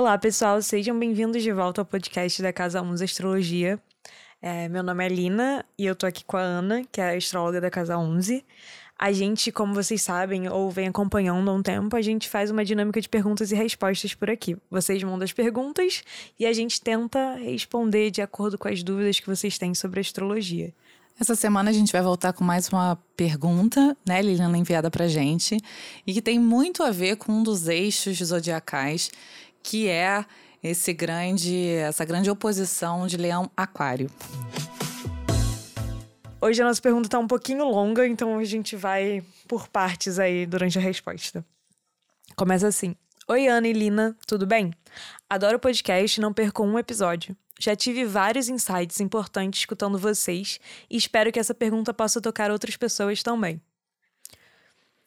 Olá, pessoal, sejam bem-vindos de volta ao podcast da Casa 11 Astrologia. É, meu nome é Lina e eu tô aqui com a Ana, que é a astróloga da Casa 11. A gente, como vocês sabem ou vem acompanhando há um tempo, a gente faz uma dinâmica de perguntas e respostas por aqui. Vocês mandam as perguntas e a gente tenta responder de acordo com as dúvidas que vocês têm sobre astrologia. Essa semana a gente vai voltar com mais uma pergunta, né, Liliana, enviada pra gente, e que tem muito a ver com um dos eixos zodiacais, que é esse grande, essa grande oposição de Leão Aquário. Hoje a nossa pergunta está um pouquinho longa, então a gente vai por partes aí durante a resposta. Começa assim. Oi, Ana e Lina, tudo bem? Adoro o podcast e não perco um episódio. Já tive vários insights importantes escutando vocês e espero que essa pergunta possa tocar outras pessoas também.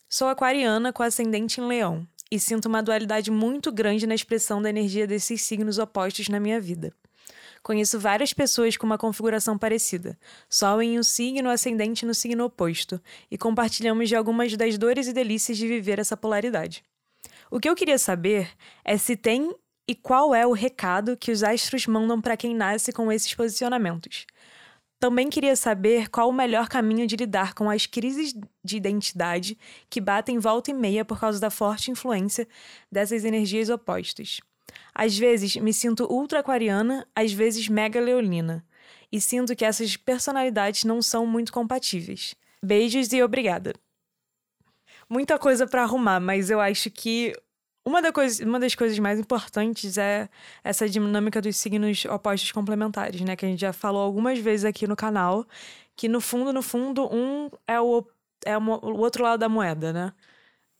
Sou aquariana com ascendente em leão e sinto uma dualidade muito grande na expressão da energia desses signos opostos na minha vida. Conheço várias pessoas com uma configuração parecida, Sol em um signo ascendente no signo oposto, e compartilhamos de algumas das dores e delícias de viver essa polaridade. O que eu queria saber é se tem e qual é o recado que os astros mandam para quem nasce com esses posicionamentos. Também queria saber qual o melhor caminho de lidar com as crises de identidade que batem volta e meia por causa da forte influência dessas energias opostas. Às vezes me sinto ultra aquariana, às vezes mega leonina. E sinto que essas personalidades não são muito compatíveis. Beijos e obrigada. Muita coisa para arrumar, mas eu acho que uma, da coisa, uma das coisas mais importantes é essa dinâmica dos signos opostos complementares, né? Que a gente já falou algumas vezes aqui no canal, que no fundo, no fundo, um é o, é o outro lado da moeda, né?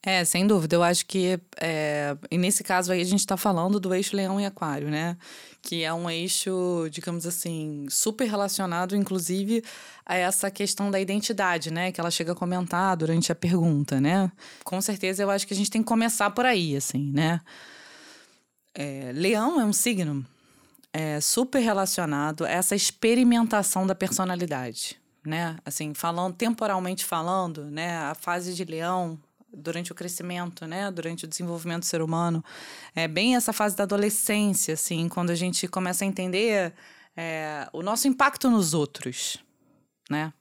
É, sem dúvida. Eu acho que, é, nesse caso aí, a gente está falando do eixo Leão e Aquário, né? Que é um eixo, digamos assim, super relacionado, inclusive, a essa questão da identidade, né? Que ela chega a comentar durante a pergunta, né? Com certeza, eu acho que a gente tem que começar por aí, assim, né? É, Leão é um signo é, super relacionado a essa experimentação da personalidade, né? Assim, falando, temporalmente falando, né? A fase de Leão durante o crescimento, né, durante o desenvolvimento do ser humano, é bem essa fase da adolescência, assim, quando a gente começa a entender é, o nosso impacto nos outros, né?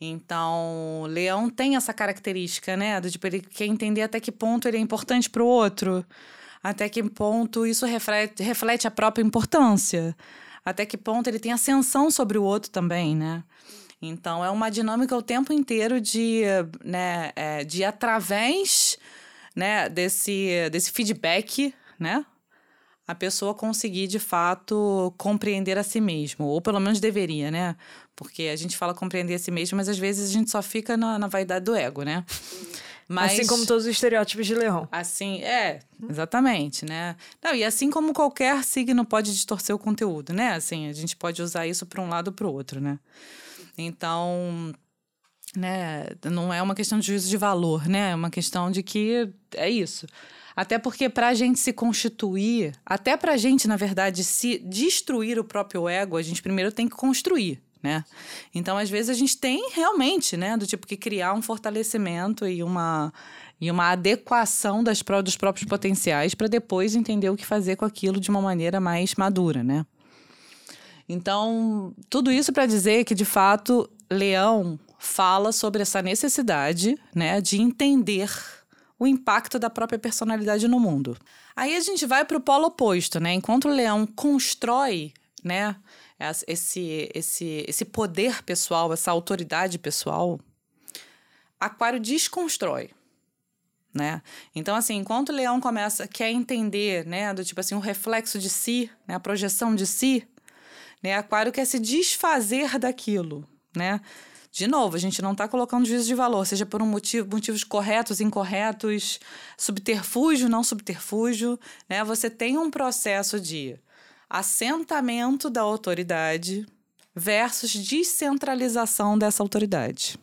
Então, Leão tem essa característica, né, do tipo ele quer entender até que ponto ele é importante para o outro, até que ponto isso reflete, reflete a própria importância, até que ponto ele tem ascensão sobre o outro também, né? Então, é uma dinâmica o tempo inteiro de, né, é, de através né, desse, desse feedback, né? A pessoa conseguir, de fato, compreender a si mesmo. Ou pelo menos deveria, né? Porque a gente fala compreender a si mesmo, mas às vezes a gente só fica na, na vaidade do ego, né? Mas, assim como todos os estereótipos de leão. Assim, é, exatamente, né? Não, e assim como qualquer signo pode distorcer o conteúdo, né? Assim, a gente pode usar isso para um lado ou para o outro, né? Então, né, não é uma questão de juízo de valor, né? É uma questão de que é isso. Até porque para a gente se constituir, até para a gente, na verdade, se destruir o próprio ego, a gente primeiro tem que construir, né? Então, às vezes, a gente tem realmente, né, do tipo que criar um fortalecimento e uma, e uma adequação das, dos próprios potenciais para depois entender o que fazer com aquilo de uma maneira mais madura, né? Então, tudo isso para dizer que, de fato, Leão fala sobre essa necessidade né, de entender o impacto da própria personalidade no mundo. Aí a gente vai para o polo oposto, né? Enquanto o leão constrói, né, esse, esse, esse poder pessoal, essa autoridade pessoal, Aquário desconstrói. Né? Então, assim, enquanto o leão começa, quer entender, né, do tipo assim, o reflexo de si, né, a projeção de si, né? Aquário quer se desfazer daquilo, né? De novo, a gente não está colocando juízo de valor, seja por um motivo, motivos corretos, incorretos, subterfúgio, não subterfúgio, né? Você tem um processo de assentamento da autoridade versus descentralização dessa autoridade.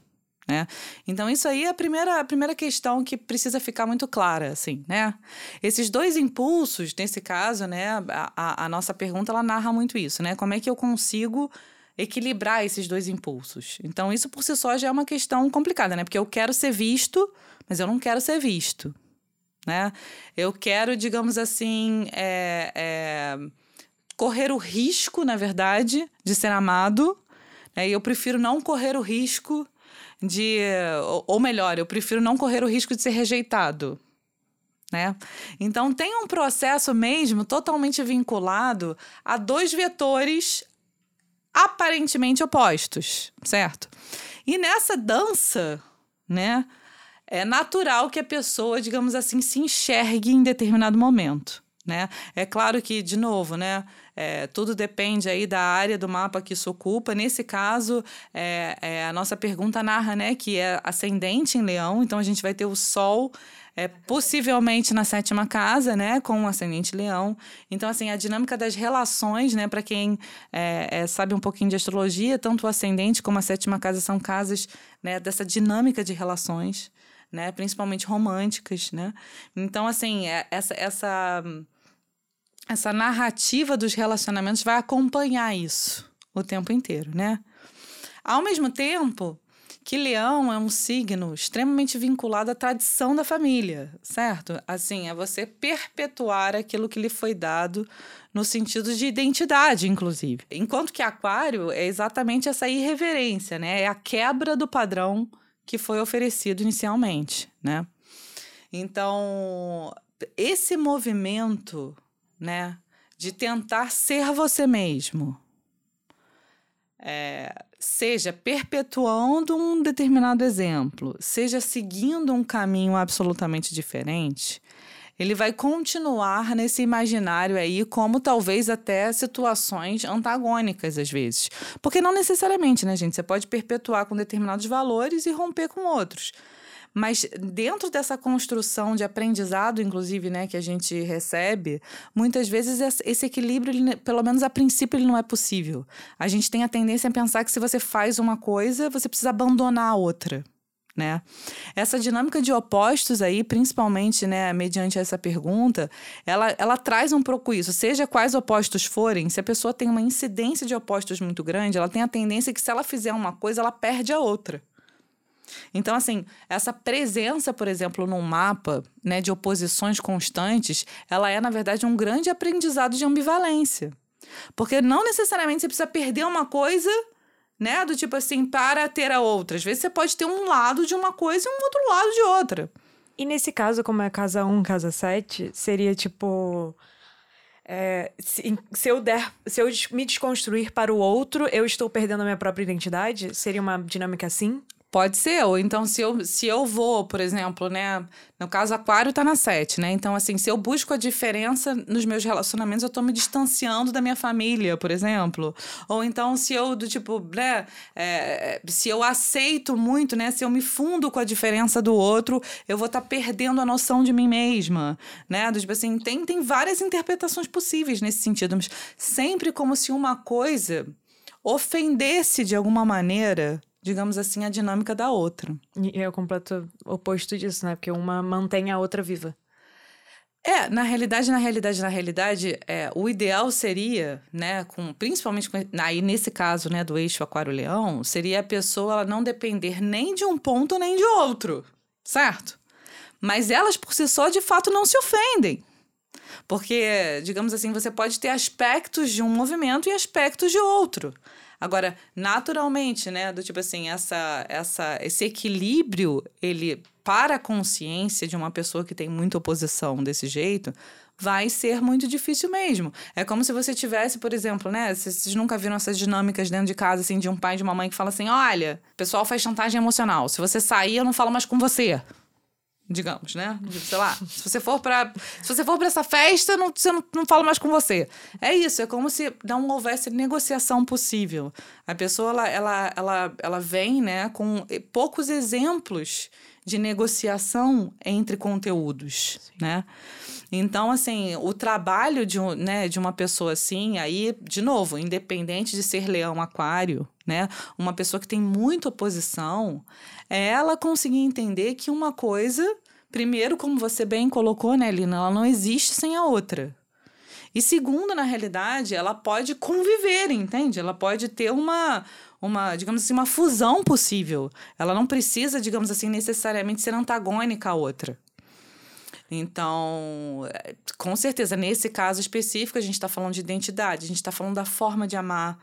Né? Então, isso aí é a primeira, a primeira questão que precisa ficar muito clara, assim, né? Esses dois impulsos, nesse caso, né, a, a nossa pergunta, ela narra muito isso, né? Como é que eu consigo equilibrar esses dois impulsos? Então, isso por si só já é uma questão complicada, né? Porque eu quero ser visto, mas eu não quero ser visto, né? Eu quero, digamos assim, é, é, correr o risco, na verdade, de ser amado. Né? E eu prefiro não correr o risco de. Ou melhor, eu prefiro não correr o risco de ser rejeitado. Né? Então, tem um processo mesmo totalmente vinculado a dois vetores aparentemente opostos, certo? E nessa dança, né, é natural que a pessoa, digamos assim, se enxergue em determinado momento. Né? É claro que, de novo, né, é, tudo depende aí da área do mapa que isso ocupa. Nesse caso, é, é, a nossa pergunta narra né, que é ascendente em leão, então a gente vai ter o Sol é, possivelmente na sétima casa, né, com o ascendente leão. Então, assim, a dinâmica das relações, né, para quem é, é, sabe um pouquinho de astrologia, tanto o ascendente como a sétima casa são casas né, dessa dinâmica de relações, né, principalmente românticas, né. Então, assim, é, essa, essa, essa narrativa dos relacionamentos vai acompanhar isso o tempo inteiro, né. Ao mesmo tempo, que leão é um signo extremamente vinculado à tradição da família, certo? Assim, é você perpetuar aquilo que lhe foi dado no sentido de identidade, inclusive. Enquanto que aquário é exatamente essa irreverência, né? É a quebra do padrão que foi oferecido inicialmente, né? Então, esse movimento, né, de tentar ser você mesmo, é, seja perpetuando um determinado exemplo, seja seguindo um caminho absolutamente diferente, ele vai continuar nesse imaginário aí, como talvez até situações antagônicas às vezes. Porque não necessariamente, né, gente? Você pode perpetuar com determinados valores e romper com outros. Mas dentro dessa construção de aprendizado, inclusive, né, que a gente recebe, muitas vezes esse equilíbrio, ele, pelo menos a princípio, ele não é possível. A gente tem a tendência a pensar que se você faz uma coisa, você precisa abandonar a outra. Né? Essa dinâmica de opostos aí, principalmente, né, mediante essa pergunta, ela, ela traz um pouco isso. Seja quais opostos forem, se a pessoa tem uma incidência de opostos muito grande, ela tem a tendência que se ela fizer uma coisa, ela perde a outra. Então, assim, essa presença, por exemplo, num mapa né, de oposições constantes, ela é, na verdade, um grande aprendizado de ambivalência. Porque não necessariamente você precisa perder uma coisa, né? Do tipo assim, para ter a outra. Às vezes você pode ter um lado de uma coisa e um outro lado de outra. E nesse caso, como é casa 1, casa 7, seria tipo. É, se, se, eu der, se eu me desconstruir para o outro, eu estou perdendo a minha própria identidade? Seria uma dinâmica assim? Pode ser, ou então se eu, se eu vou, por exemplo, né? No caso, aquário tá na 7, né? Então, assim, se eu busco a diferença nos meus relacionamentos, eu tô me distanciando da minha família, por exemplo. Ou então, se eu, do tipo, né? É, se eu aceito muito, né? Se eu me fundo com a diferença do outro, eu vou estar tá perdendo a noção de mim mesma, né? Do tipo assim, tem, tem várias interpretações possíveis nesse sentido, mas sempre como se uma coisa ofendesse de alguma maneira digamos assim, a dinâmica da outra. E é o completo oposto disso, né? Porque uma mantém a outra viva. É, na realidade, na realidade, na realidade, é, o ideal seria, né, com, principalmente com, aí nesse caso, né, do eixo aquário-leão, seria a pessoa ela não depender nem de um ponto nem de outro, certo? Mas elas por si só, de fato, não se ofendem. Porque, digamos assim, você pode ter aspectos de um movimento e aspectos de outro. Agora, naturalmente, né, do tipo assim, essa, essa, esse equilíbrio, ele para a consciência de uma pessoa que tem muita oposição desse jeito, vai ser muito difícil mesmo. É como se você tivesse, por exemplo, né? Vocês nunca viram essas dinâmicas dentro de casa, assim, de um pai e de uma mãe que fala assim: olha, o pessoal faz chantagem emocional. Se você sair, eu não falo mais com você digamos, né? Sei lá, se você for para se você for para essa festa, não, você não, não fala mais com você. É isso, é como se não houvesse negociação possível. A pessoa ela ela ela, ela vem, né, com poucos exemplos de negociação entre conteúdos, Sim. né? Então, assim, o trabalho de, um, né, de uma pessoa assim, aí, de novo, independente de ser leão aquário, né? Uma pessoa que tem muita oposição, é ela conseguir entender que uma coisa, primeiro, como você bem colocou, né, Lina, ela não existe sem a outra. E segundo, na realidade, ela pode conviver, entende? Ela pode ter uma, uma, digamos assim, uma fusão possível. Ela não precisa, digamos assim, necessariamente ser antagônica à outra. Então, é, com certeza, nesse caso específico, a gente está falando de identidade, a gente está falando da forma de amar.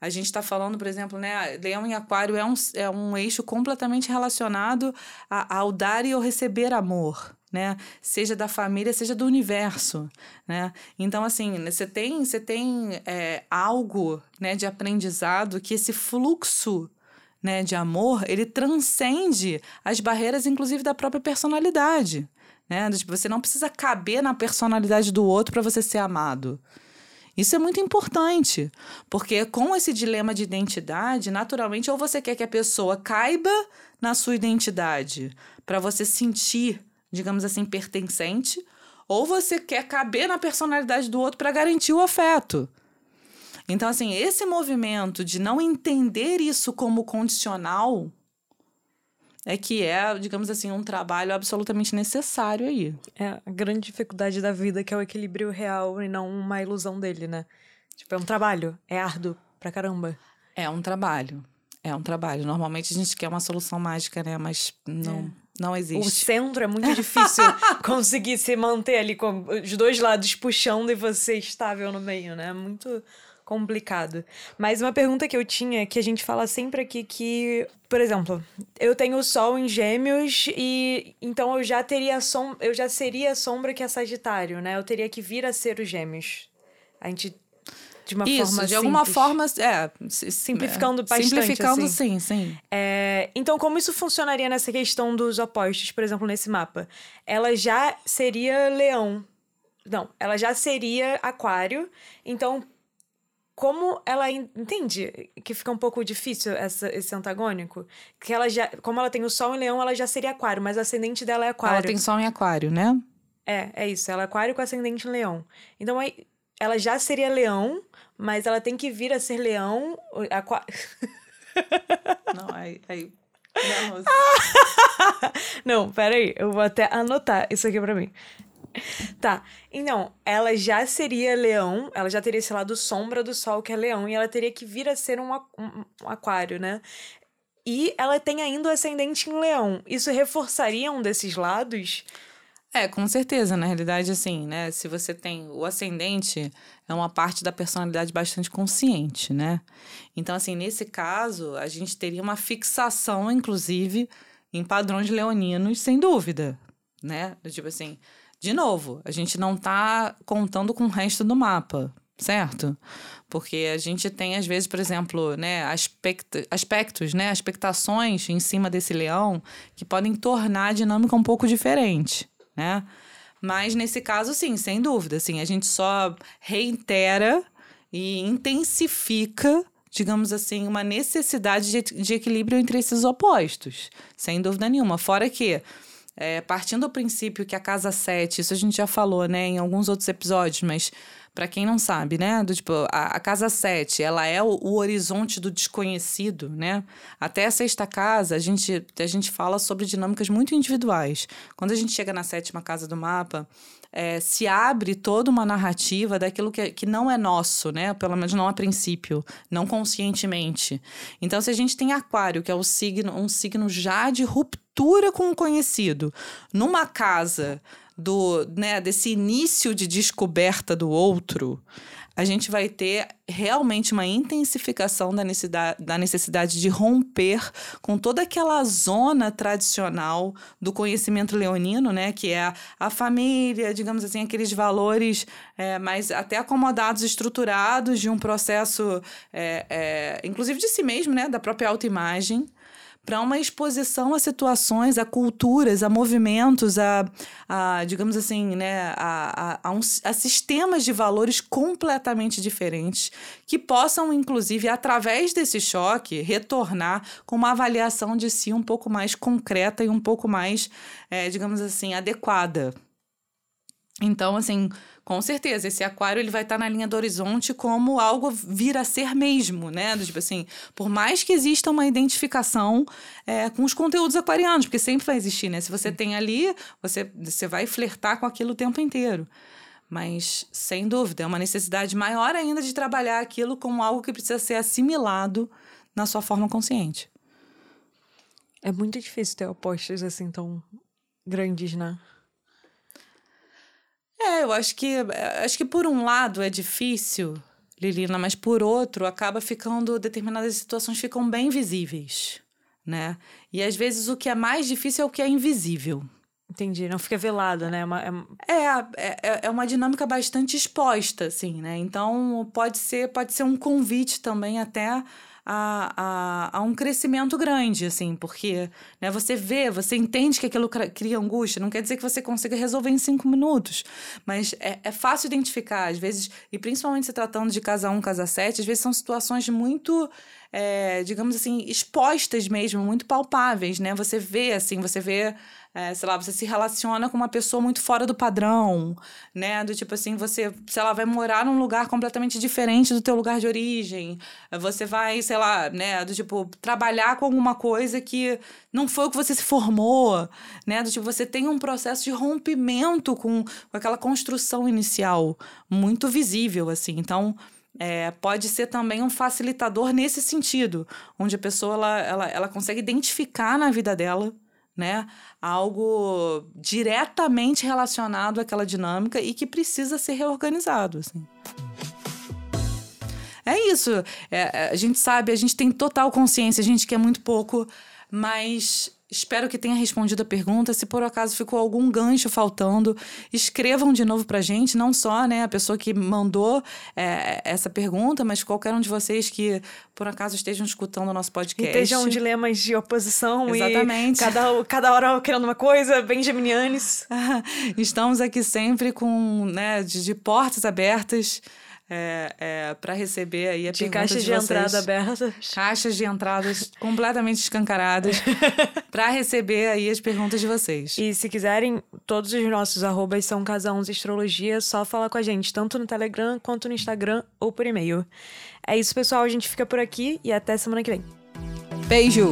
A gente está falando, por exemplo, né? Leão em Aquário é um, é um eixo completamente relacionado a, ao dar e ao receber amor. Né? Seja da família, seja do universo, né? Então, assim, você tem, você tem é, algo, né, de aprendizado que esse fluxo né, de amor, ele transcende as barreiras, inclusive, da própria personalidade. Né? Tipo, você não precisa caber na personalidade do outro para você ser amado. Isso é muito importante, porque com esse dilema de identidade, naturalmente, ou você quer que a pessoa caiba na sua identidade para você sentir, digamos assim, pertencente, ou você quer caber na personalidade do outro para garantir o afeto. Então, assim, esse movimento de não entender isso como condicional é que é, digamos assim, um trabalho absolutamente necessário aí. É a grande dificuldade da vida, que é o equilíbrio real e não uma ilusão dele, né? Tipo, é um trabalho, é árduo pra caramba. É um trabalho. É um trabalho. Normalmente a gente quer uma solução mágica, né? Mas não, é. não existe. O centro é muito difícil conseguir se manter ali com os dois lados puxando e você estável no meio, né? É muito complicado. Mas uma pergunta que eu tinha, que a gente fala sempre aqui, que, por exemplo, eu tenho o Sol em Gêmeos e então eu já teria som, eu já seria a sombra que é Sagitário, né? Eu teria que vir a ser os Gêmeos. A gente de uma Isso, forma de simples. alguma forma, é, simplificando bastante. Simplificando, assim. sim, sim. É, então, como isso funcionaria nessa questão dos opostos, por exemplo, nesse mapa? Ela já seria leão. Não, ela já seria aquário. Então, como ela entende que fica um pouco difícil essa, esse antagônico, que ela já, como ela tem o sol em leão, ela já seria aquário, mas o ascendente dela é aquário. Ela tem sol em aquário, né? É, é isso, ela é aquário com ascendente em leão. Então aí ela já seria leão, mas ela tem que vir a ser leão, aquário. Não, aí, aí Não, peraí, eu vou até anotar isso aqui pra mim. Tá. Então, ela já seria leão, ela já teria esse lado sombra do sol, que é leão, e ela teria que vir a ser um, um, um aquário, né? E ela tem ainda o ascendente em leão. Isso reforçaria um desses lados? É, com certeza. Na realidade, assim, né? Se você tem o ascendente, é uma parte da personalidade bastante consciente, né? Então, assim, nesse caso, a gente teria uma fixação, inclusive, em padrões leoninos, sem dúvida, né? Tipo assim, de novo, a gente não está contando com o resto do mapa, certo? Porque a gente tem, às vezes, por exemplo, né, aspect aspectos, né, expectações em cima desse leão que podem tornar a dinâmica um pouco diferente, né? Mas nesse caso, sim, sem dúvida, assim, a gente só reitera e intensifica digamos assim, uma necessidade de, de equilíbrio entre esses opostos, sem dúvida nenhuma. Fora que é, partindo do princípio que a casa 7, isso a gente já falou, né, em alguns outros episódios, mas para quem não sabe, né, do tipo, a, a casa 7, ela é o, o, horizonte do desconhecido, né? Até a sexta casa, a gente, a gente fala sobre dinâmicas muito individuais. Quando a gente chega na sétima casa do mapa, é, se abre toda uma narrativa daquilo que, que não é nosso, né? Pelo menos não a princípio, não conscientemente. Então, se a gente tem aquário, que é o signo, um signo já de ruptura com o conhecido numa casa do, né, desse início de descoberta do outro, a gente vai ter realmente uma intensificação da necessidade, da necessidade de romper com toda aquela zona tradicional do conhecimento leonino, né? Que é a, família, digamos assim, aqueles valores é, mais até acomodados, estruturados de um processo, é, é, inclusive de si mesmo, né? Da própria autoimagem para uma exposição a situações, a culturas, a movimentos, a, a digamos assim, né, a, a, a, um, a sistemas de valores completamente diferentes que possam, inclusive, através desse choque, retornar com uma avaliação de si um pouco mais concreta e um pouco mais, é, digamos assim, adequada. Então, assim, com certeza, esse aquário ele vai estar tá na linha do horizonte como algo vir a ser mesmo, né? Tipo assim, por mais que exista uma identificação é, com os conteúdos aquarianos, porque sempre vai existir, né? Se você tem ali, você, você vai flertar com aquilo o tempo inteiro. Mas, sem dúvida, é uma necessidade maior ainda de trabalhar aquilo como algo que precisa ser assimilado na sua forma consciente. É muito difícil ter opostos assim tão grandes, né? É, eu acho que acho que por um lado é difícil, Lilina, mas por outro acaba ficando determinadas situações ficam bem visíveis, né? E às vezes o que é mais difícil é o que é invisível. Entendi, não fica velado, né? É uma, é... É, é, é uma dinâmica bastante exposta, assim, né? Então pode ser, pode ser um convite também até a, a, a, um crescimento grande, assim, porque né, você vê, você entende que aquilo cria angústia, não quer dizer que você consiga resolver em cinco minutos, mas é, é fácil identificar, às vezes, e principalmente se tratando de casa 1, casa 7, às vezes são situações muito é, digamos assim, expostas mesmo, muito palpáveis, né? Você vê, assim, você vê, é, sei lá, você se relaciona com uma pessoa muito fora do padrão, né? Do tipo assim, você, sei lá, vai morar num lugar completamente diferente do teu lugar de origem. Você vai, sei lá, né? Do tipo, trabalhar com alguma coisa que não foi o que você se formou, né? Do tipo, você tem um processo de rompimento com, com aquela construção inicial muito visível, assim. Então, é, pode ser também um facilitador nesse sentido, onde a pessoa ela, ela, ela consegue identificar na vida dela né, algo diretamente relacionado àquela dinâmica e que precisa ser reorganizado. Assim. É isso. É, a gente sabe, a gente tem total consciência, a gente quer muito pouco, mas Espero que tenha respondido a pergunta. Se por acaso ficou algum gancho faltando, escrevam de novo pra gente, não só né, a pessoa que mandou é, essa pergunta, mas qualquer um de vocês que por acaso estejam escutando o nosso podcast. Estejam dilemas de oposição Exatamente. e cada, cada hora querendo uma coisa, bem geminianes. Estamos aqui sempre com né, de, de portas abertas é, é, para receber aí a de caixas de, de entrada abertas. Caixas de entradas completamente escancaradas para receber aí as perguntas de vocês. E se quiserem, todos os nossos arrobas são Casãos Astrologia, só falar com a gente, tanto no Telegram quanto no Instagram ou por e-mail. É isso, pessoal. A gente fica por aqui e até semana que vem. Beijo!